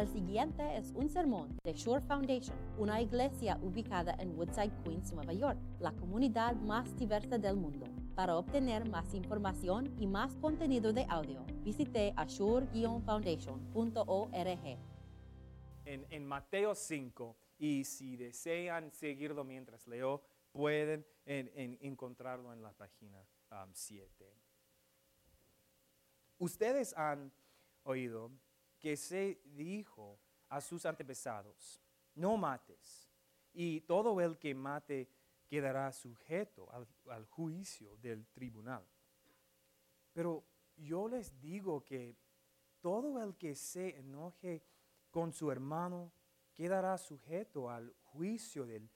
El siguiente es un sermón de Shore Foundation, una iglesia ubicada en Woodside, Queens, Nueva York, la comunidad más diversa del mundo. Para obtener más información y más contenido de audio, visite ashore-foundation.org. En, en Mateo 5, y si desean seguirlo mientras leo, pueden en- en encontrarlo en la página um, 7. Ustedes han oído que se dijo a sus antepasados, no mates, y todo el que mate quedará sujeto al, al juicio del tribunal. Pero yo les digo que todo el que se enoje con su hermano quedará sujeto al juicio del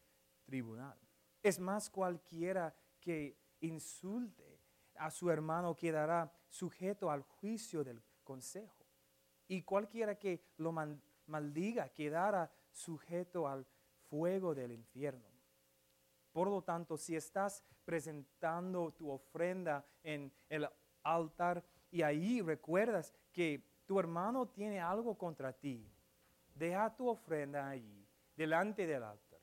tribunal. Es más, cualquiera que insulte a su hermano quedará sujeto al juicio del consejo. Y cualquiera que lo maldiga quedará sujeto al fuego del infierno. Por lo tanto, si estás presentando tu ofrenda en el altar y ahí recuerdas que tu hermano tiene algo contra ti, deja tu ofrenda allí, delante del altar.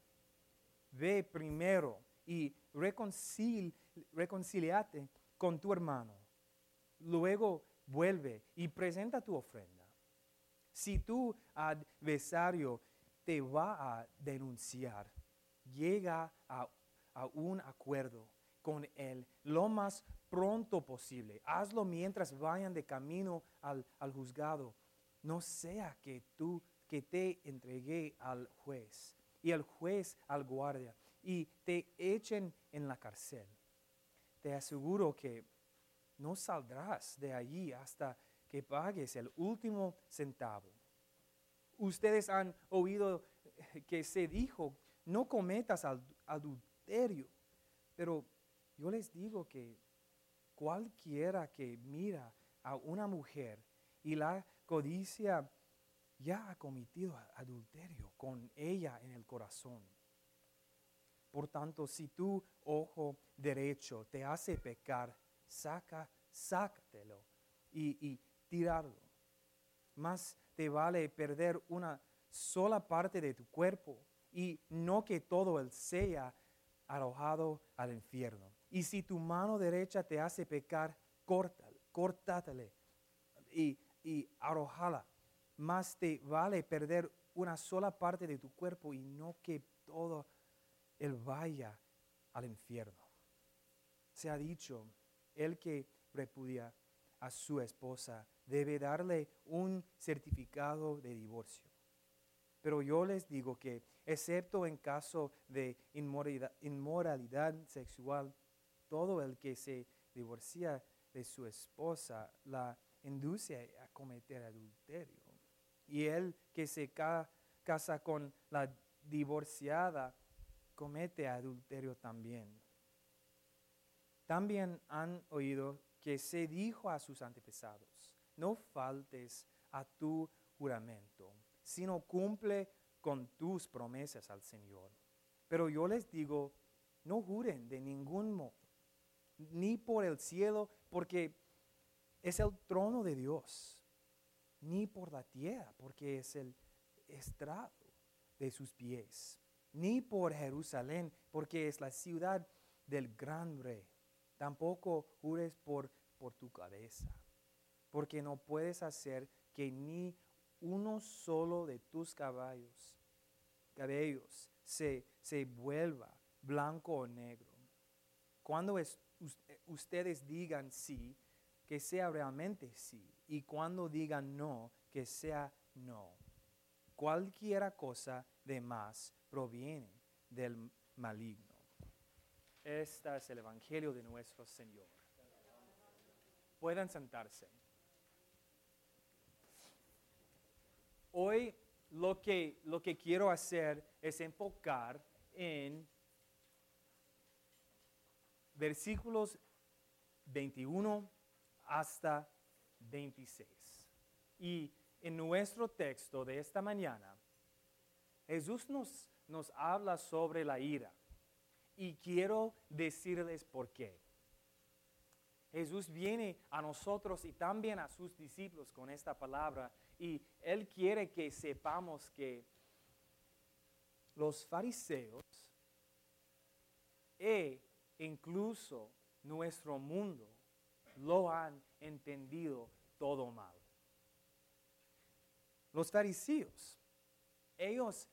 Ve primero y reconcil, reconciliate con tu hermano. Luego vuelve y presenta tu ofrenda. Si tu adversario te va a denunciar, llega a, un acuerdo con él lo más pronto posible. Hazlo mientras vayan de camino al, al juzgado. No sea que tú que te entregué al juez y al juez al guardia y te echen en la cárcel. Te aseguro que no saldrás de allí hasta que pagues el último centavo. Ustedes han oído que se dijo, no cometas ad- adulterio, pero yo les digo que cualquiera que mira a una mujer y la codicia ya ha cometido adulterio con ella en el corazón. Por tanto, si tu ojo derecho te hace pecar, saca, sácatelo y tirarlo. Más te vale perder una sola parte de tu cuerpo y no que todo el sea arrojado al infierno. Y si tu mano derecha te hace pecar, córtala, córtatele y, y arrojala. Más te vale perder una sola parte de tu cuerpo y no que todo él vaya al infierno. Se ha dicho, el que repudia a su esposa debe darle un certificado de divorcio. Pero yo les digo que, excepto en caso de inmoralidad, sexual, todo el que se divorcia de su esposa la induce a cometer adulterio. Y el que se ca- casa con la divorciada comete adulterio también. También han oído que se dijo a sus antepasados, no faltes a tu juramento, sino cumple con tus promesas al Señor. Pero yo les digo, no juren de ningún modo, ni por el cielo, porque es el trono de Dios, ni por la tierra, porque es el estrado de sus pies, ni por Jerusalén, porque es la ciudad del gran rey. Tampoco jures por, por tu cabeza, porque no puedes hacer que ni uno solo de tus caballos, cabellos se, se vuelva blanco o negro. Cuando es- us- ustedes digan sí, que sea realmente sí, y cuando digan no, que sea no. Cualquiera cosa de más proviene del maligno. Este es el Evangelio de nuestro Señor. Pueden sentarse. Hoy lo que, lo que quiero hacer es enfocar en versículos 21 hasta 26. Y en nuestro texto de esta mañana, Jesús nos, nos habla sobre la ira. Y quiero decirles por qué. Jesús viene a nosotros y también a sus discípulos con esta palabra y Él quiere que sepamos que los fariseos e incluso nuestro mundo lo han entendido todo mal. Los fariseos, ellos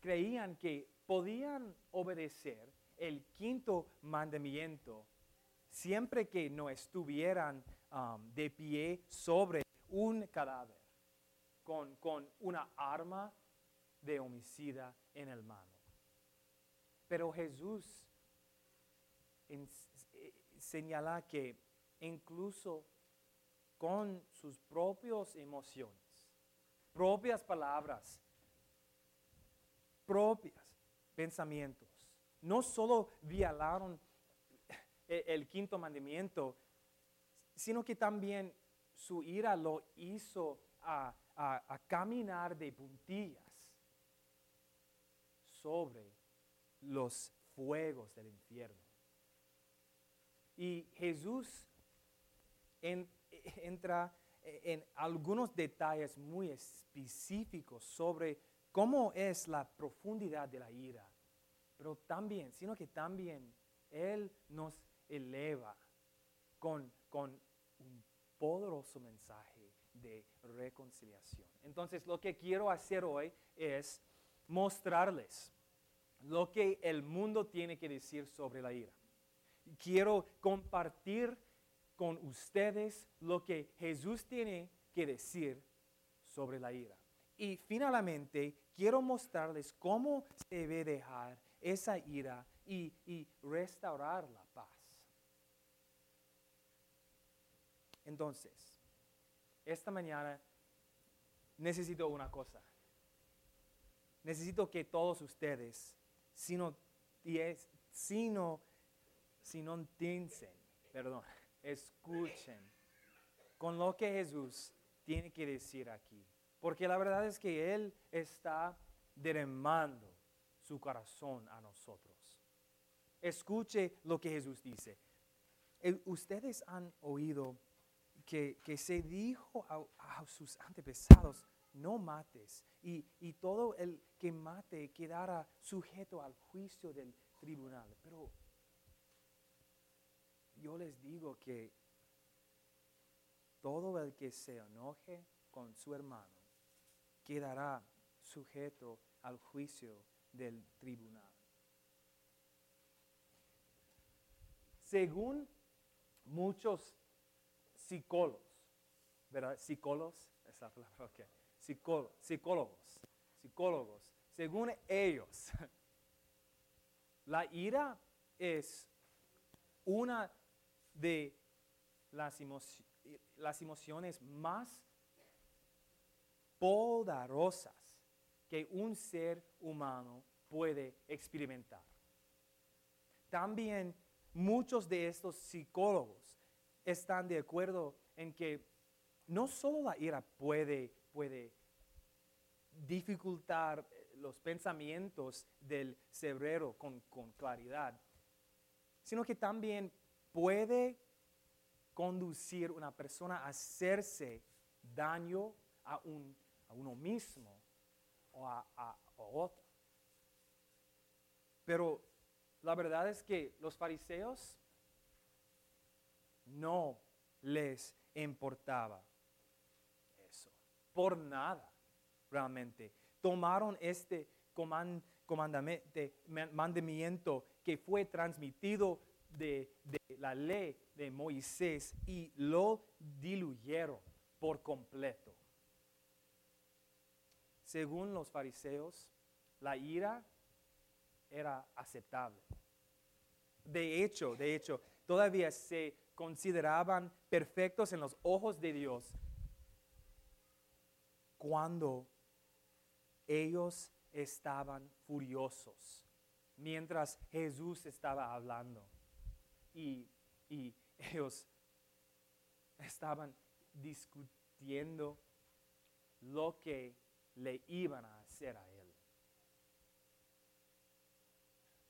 creían que podían obedecer el quinto mandamiento siempre que no estuvieran um, de pie sobre un cadáver con, con una arma de homicida en el mano. Pero Jesús eh, señala que incluso con sus propias emociones, propias palabras, propias pensamientos, no solo violaron el quinto mandamiento, sino que también su ira lo hizo a, a caminar de puntillas sobre los fuegos del infierno. Y Jesús entra en algunos detalles muy específicos sobre cómo es la profundidad de la ira, pero también, sino que también Él nos eleva con, con un poderoso mensaje reconciliación. Entonces, lo que quiero hacer hoy es mostrarles lo que el mundo tiene que decir sobre la ira. Quiero compartir con ustedes lo que Jesús tiene que decir sobre la ira. Y finalmente quiero mostrarles cómo se debe dejar esa ira y restaurar la paz. Entonces, esta mañana necesito una cosa. Necesito que todos ustedes, si no, si perdón, escuchen con lo que Jesús tiene que decir aquí. Porque la verdad es que Él está derramando su corazón a nosotros. Escuche lo que Jesús dice. Ustedes han oído que, se dijo a, sus antepasados, no mates, y, y, todo el que mate quedará sujeto al juicio del tribunal. Pero yo les digo que todo el que se enoje con su hermano quedará sujeto al juicio del tribunal. Según muchos psicólogos, ¿verdad? Psicólogos, esa palabra, ok. psicólogos, psicólogos, según ellos, la ira es una de las, las emociones más poderosas que un ser humano puede experimentar. También muchos de estos psicólogos están de acuerdo en que no solo la ira puede, puede dificultar los pensamientos del cerebro con, claridad, sino que también puede conducir una persona a hacerse daño a, un, a uno mismo o a, a otro. Pero la verdad es que los fariseos no les importaba eso. Por nada, realmente. Tomaron este mandamiento que fue transmitido de, de la ley de Moisés y lo diluyeron por completo. Según los fariseos, la ira era aceptable. De hecho, de hecho, todavía se consideraban perfectos en los ojos de Dios cuando ellos estaban furiosos mientras Jesús estaba hablando y, ellos estaban discutiendo lo que le iban a hacer a él.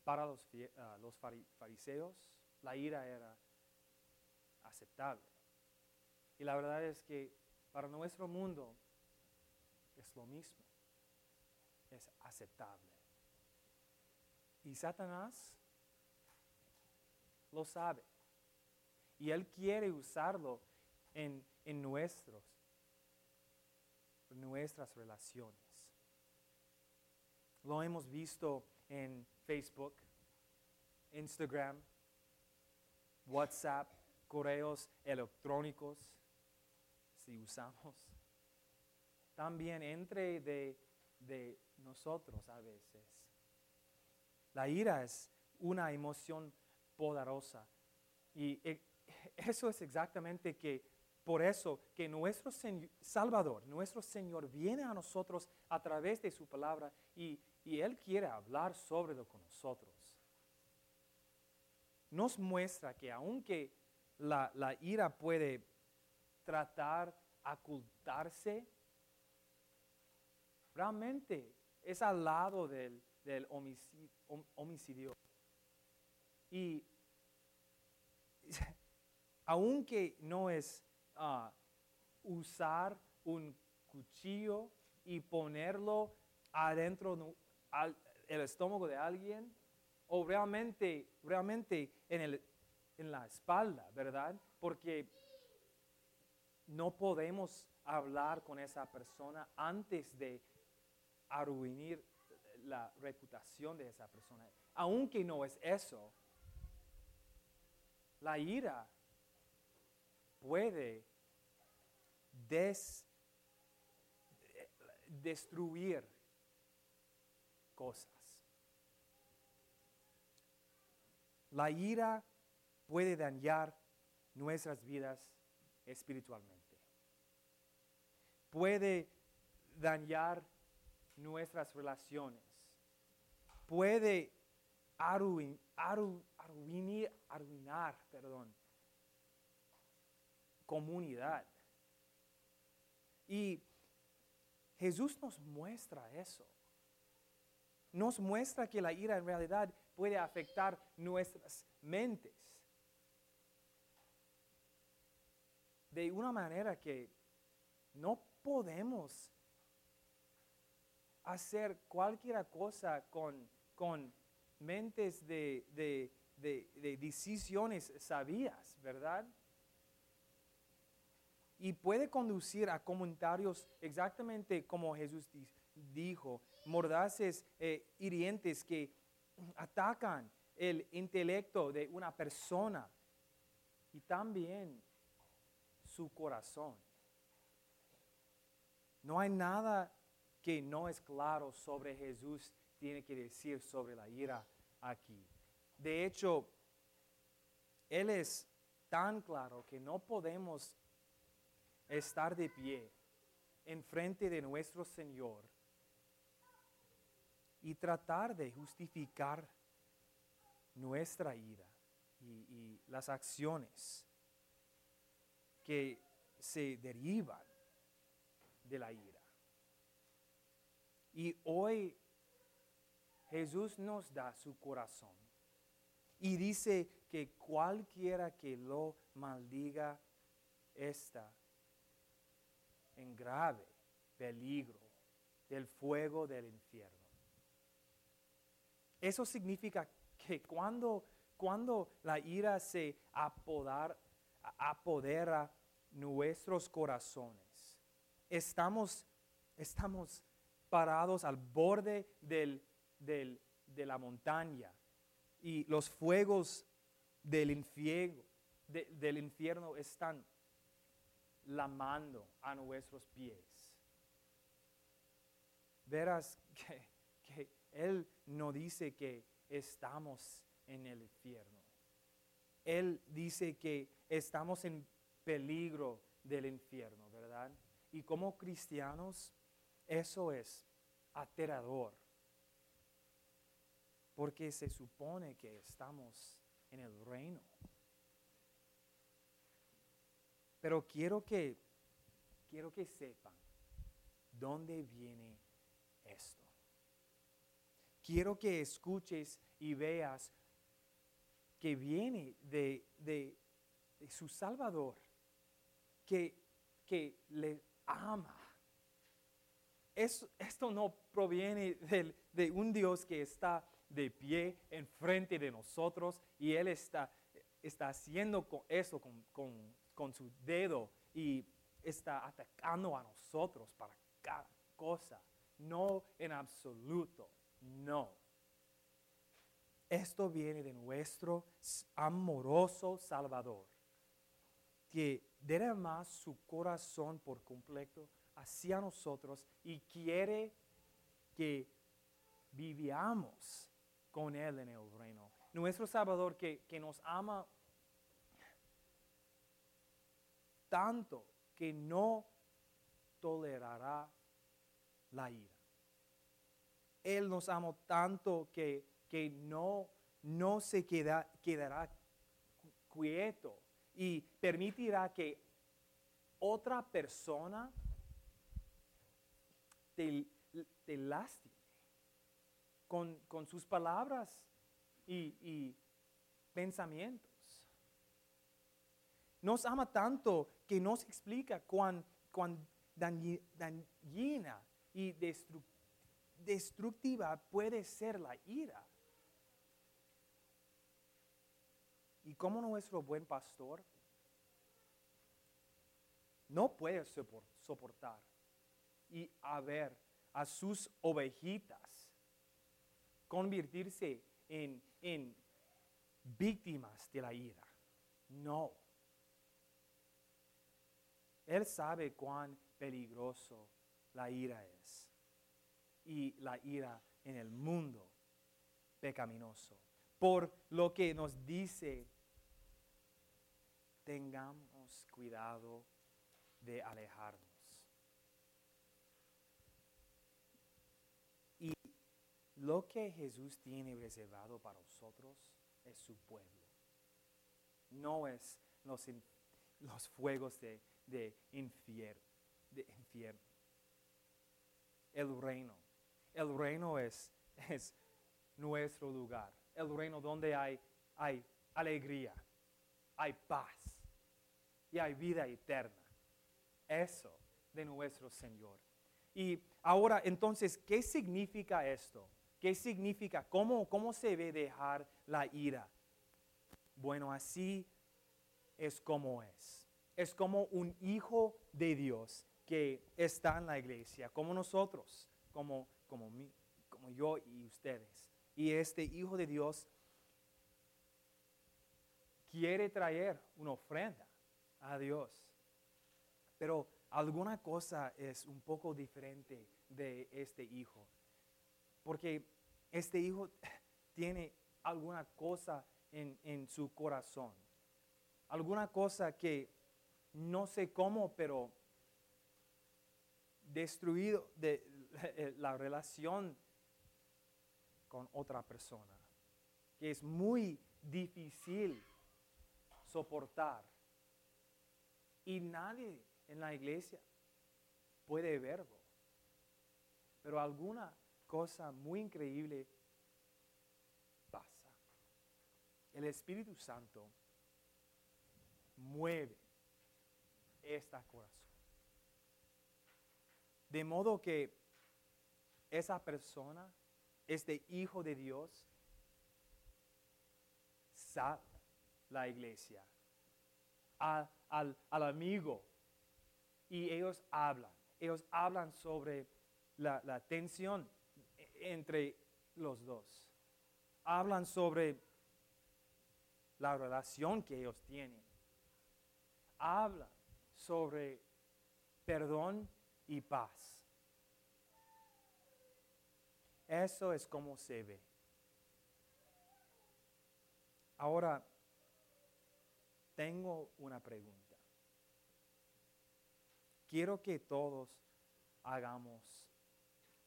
Para los, ah, los fariseos, la ira era aceptable. Y la verdad es que para nuestro mundo es lo mismo, es aceptable. Y Satanás lo sabe. Y él quiere usarlo en, en nuestros, nuestras relaciones. Lo hemos visto en Facebook, Instagram, WhatsApp, correos electrónicos, si usamos. También entre de, de nosotros a veces. La ira es una emoción poderosa. Y e, eso es exactamente que por eso que nuestro Salvador, nuestro Señor, viene a nosotros a través de su palabra y, y Él quiere hablar sobre lo con nosotros. Nos muestra que aunque la, ira puede tratar ocultarse, realmente es al lado del, homicidio, homicidio. Y aunque no es ah, usar un cuchillo y ponerlo adentro del estómago de alguien, o realmente, realmente en, el, en la espalda, ¿verdad? Porque no podemos hablar con esa persona antes de arruinar la reputación de esa persona. Aunque no es eso, la ira puede destruir cosas. La ira puede dañar nuestras vidas espiritualmente. Puede dañar nuestras relaciones. Puede arruinar, perdón, comunidad. Y Jesús nos muestra eso. Nos muestra que la ira en realidad puede afectar nuestras mentes. De una manera que no podemos hacer cualquier cosa con, con mentes de, de, de, decisiones sabias, ¿verdad? Y puede conducir a comentarios exactamente como Jesús dijo, mordaces, eh, hirientes que atacan el intelecto de una persona y también su corazón. No hay nada que no es claro sobre Jesús tiene que decir sobre la ira aquí. De hecho, Él es tan claro que no podemos estar de pie en frente de nuestro Señor y tratar de justificar nuestra ira y, y las acciones que se derivan de la ira. Y hoy Jesús nos da su corazón y dice que cualquiera que lo maldiga está en grave peligro del fuego del infierno. Eso significa que cuando, cuando la ira se apodera, apodera nuestros corazones, estamos, estamos parados al borde de la montaña y los fuegos del infierno, del infierno están lamando a nuestros pies. Verás que Él no dice que estamos en el infierno. Él dice que estamos en peligro del infierno, ¿verdad? Y como cristianos, eso es aterrador. Porque se supone que estamos en el reino. Pero quiero que quiero que sepan dónde viene esto. Quiero que escuches y veas que viene de, su Salvador, que, que le ama. esto no proviene de un Dios que está de pie enfrente de nosotros y Él está, está haciendo eso con, con su dedo y está atacando a nosotros para cada cosa. No en absoluto, no. Esto viene de nuestro amoroso Salvador, que derrama su corazón por completo hacia nosotros y quiere que vivamos con Él en el reino. Nuestro Salvador que, que nos ama tanto que no tolerará la ira. Él nos ama tanto que, que no, no se queda, quedará quieto y permitirá que otra persona te, te lastime con, sus palabras y, y pensamientos. Nos ama tanto que nos explica cuán, cuán dañina y destructiva puede ser la ira. Y como nuestro buen pastor no puede soportar y a ver a sus ovejitas convertirse en, en víctimas de la ira. No. Él sabe cuán peligroso la ira es. Y la ira en el mundo pecaminoso. Por lo que nos dice, tengamos cuidado de alejarnos. Y lo que Jesús tiene reservado para nosotros es su pueblo. No es los, los fuegos de de infierno. El reino. El reino es, es nuestro lugar. El reino donde hay, hay alegría, hay paz y hay vida eterna. Eso de nuestro Señor. Y ahora, entonces, ¿qué significa esto? ¿Qué significa? ¿Cómo, cómo se ve dejar la ira? Bueno, así es como es es como un hijo de Dios que está en la iglesia, como nosotros, como, como, como yo y ustedes. Y este hijo de Dios quiere traer una ofrenda a Dios. Pero alguna cosa es un poco diferente de este hijo. Porque este hijo tiene alguna cosa en, en su corazón. Alguna cosa que no sé cómo, pero destruido de, la relación con otra persona, que es muy difícil soportar. Y nadie en la iglesia puede verlo. Pero alguna cosa muy increíble pasa. El Espíritu Santo mueve esta corazón. De modo que esa persona, este hijo de Dios, sale la iglesia al, al, amigo y ellos hablan. Ellos hablan sobre la, la tensión entre los dos. Hablan sobre la relación que ellos tienen. Hablan sobre perdón y paz. Eso es como se ve. Ahora, tengo una pregunta. Quiero que todos hagamos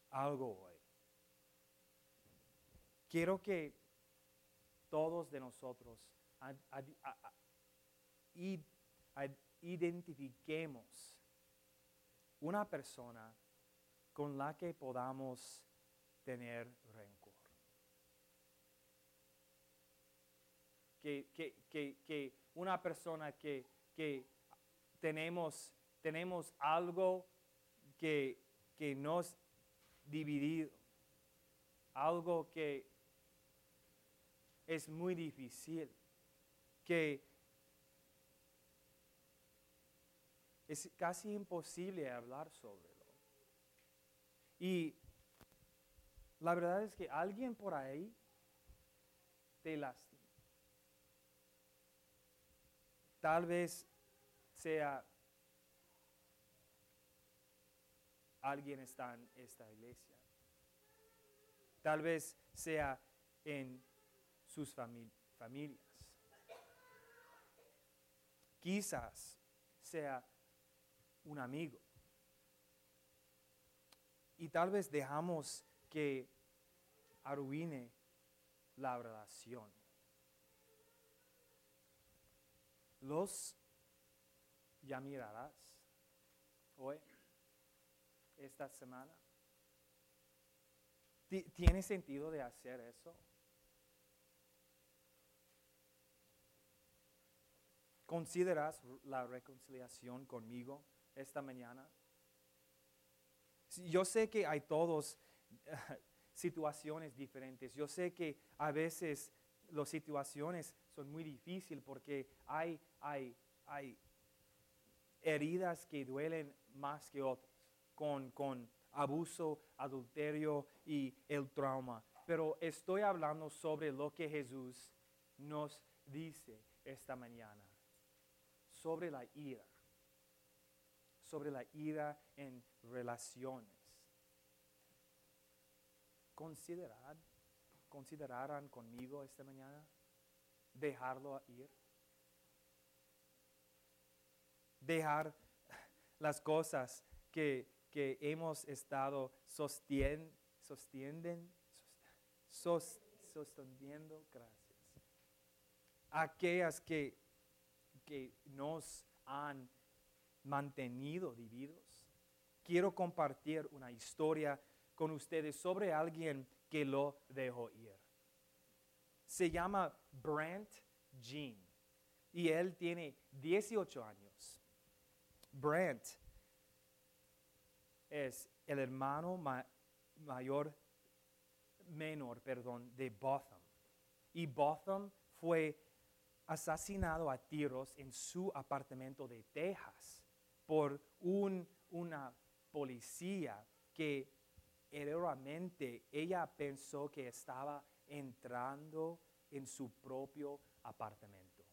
algo hoy. Quiero que todos de nosotros identifiquemos una persona con la que podamos tener rencor. que, que- que- que una persona que, que tenemos, tenemos algo que, que nos dividido, algo que es muy difícil, que es casi imposible hablar sobre. Y la verdad es que alguien por ahí te lastima. Tal vez sea alguien está en esta iglesia. Tal vez sea en sus fami- familias. Quizás sea un amigo. Y tal vez dejamos que arruine la relación. Los ya mirarás hoy, esta semana. Ti- ¿Tiene sentido de hacer eso? ¿Consideras la reconciliación conmigo esta mañana? Yo sé que hay todos situaciones diferentes. Yo sé que a veces las situaciones son muy difíciles porque hay, hay, hay heridas que duelen más que otras, con, con abuso, adulterio y el trauma. Pero estoy hablando sobre lo que Jesús nos dice esta mañana, sobre la ira, sobre la ira en relaciones. Considerar, considerarán conmigo esta mañana dejarlo ir dejar las cosas que, que hemos estado sostien, sostienden, sos- sosteniendo, gracias. Aquellas que, que nos han mantenido divididos. Quiero compartir una historia con ustedes sobre alguien que lo dejó ir. Se llama Brent Jean y él tiene 18 años. Brent es el hermano ma- mayor, menor, perdón, de Botham. Y Botham fue asesinado a tiros en su apartamento de Texas por un, una policía que erróneamente ella pensó que estaba entrando en su propio apartamento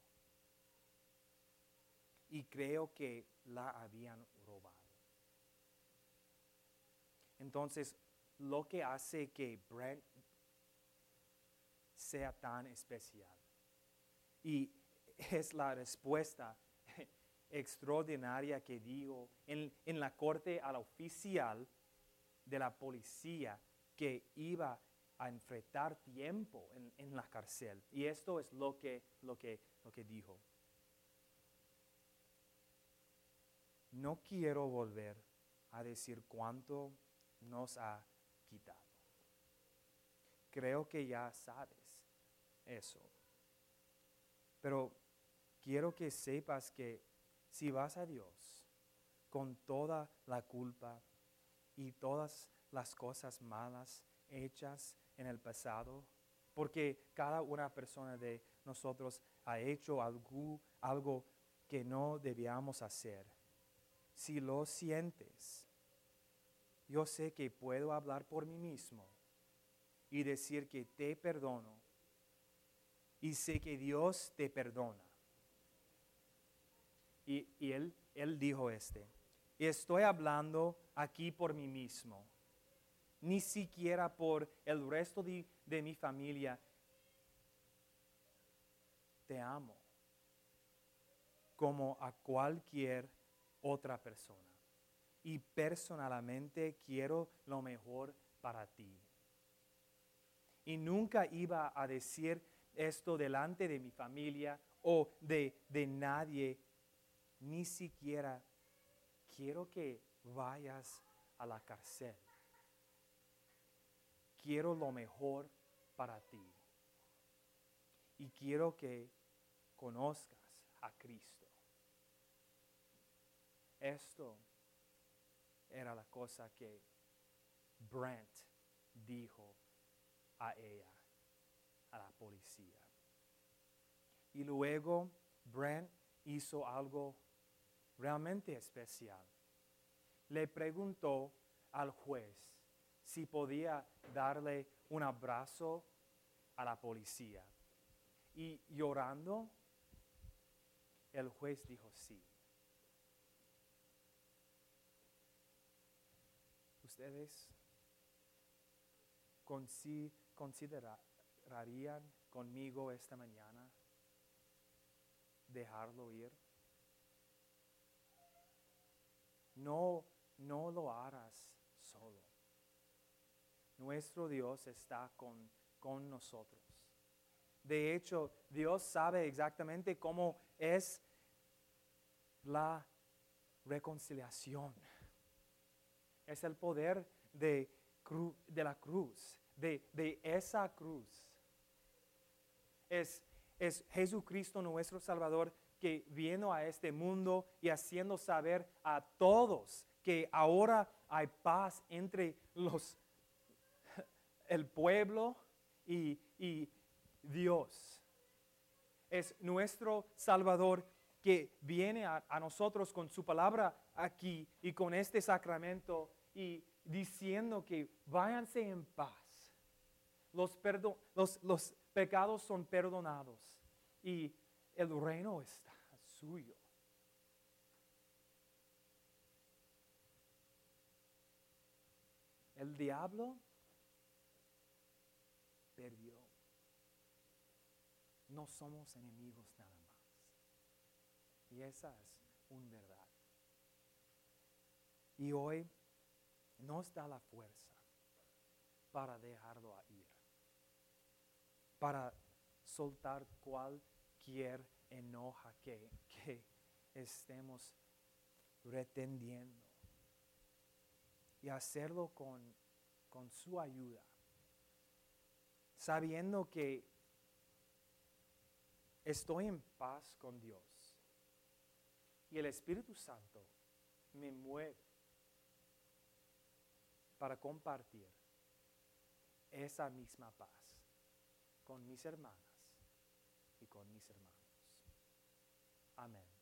y creo que la habían robado. Entonces, lo que hace que Brent sea tan especial y es la respuesta extraordinaria que digo en, en la corte al oficial de la policía que iba a enfrentar tiempo en, en la cárcel. Y esto es lo que, lo que, lo que dijo. No quiero volver a decir cuánto nos ha quitado. Creo que ya sabes eso. Pero quiero que sepas que si vas a Dios con toda la culpa y todas las cosas malas hechas en el pasado, porque cada una persona de nosotros ha hecho algo, algo que no debíamos hacer. Si lo sientes, yo sé que puedo hablar por mí mismo y decir que te perdono y sé que Dios te perdona. Y, y él, él dijo este, y estoy hablando aquí por mí mismo, ni siquiera por el resto de, de mi familia. Te amo como a cualquier otra persona. Y personalmente quiero lo mejor para ti. Y nunca iba a decir esto delante de mi familia o de, de nadie, ni siquiera quiero que vayas a la cárcel. Quiero lo mejor para ti. Y quiero que conozcas a Cristo. Esto era la cosa que Brent dijo a ella, a la policía. Y luego Brent hizo algo realmente especial. Le preguntó al juez si podía darle un abrazo a la policía. Y llorando, el juez dijo sí. ¿Ustedes considerarían conmigo esta mañana dejarlo ir? No, no lo harás solo. Nuestro Dios está con, con nosotros. De hecho, Dios sabe exactamente cómo es la reconciliación. Es el poder de, de la cruz, de, de esa cruz. Es, es Jesucristo nuestro Salvador que vino a este mundo y haciendo saber a todos que ahora hay paz entre los, el pueblo y, Dios. Es nuestro Salvador que viene a, nosotros con su palabra aquí y con este sacramento y diciendo que váyanse en paz. Los, los, los pecados son perdonados y el reino está suyo. El diablo perdió. No somos enemigos nada más. Y esa es una verdad. Y hoy nos da la fuerza para dejarlo ir, para soltar cualquier enoja que, estemos retendiendo y hacerlo con, con su ayuda, sabiendo que estoy en paz con Dios y el Espíritu Santo me mueve para compartir esa misma paz con mis hermanas y con mis hermanos. 아멘.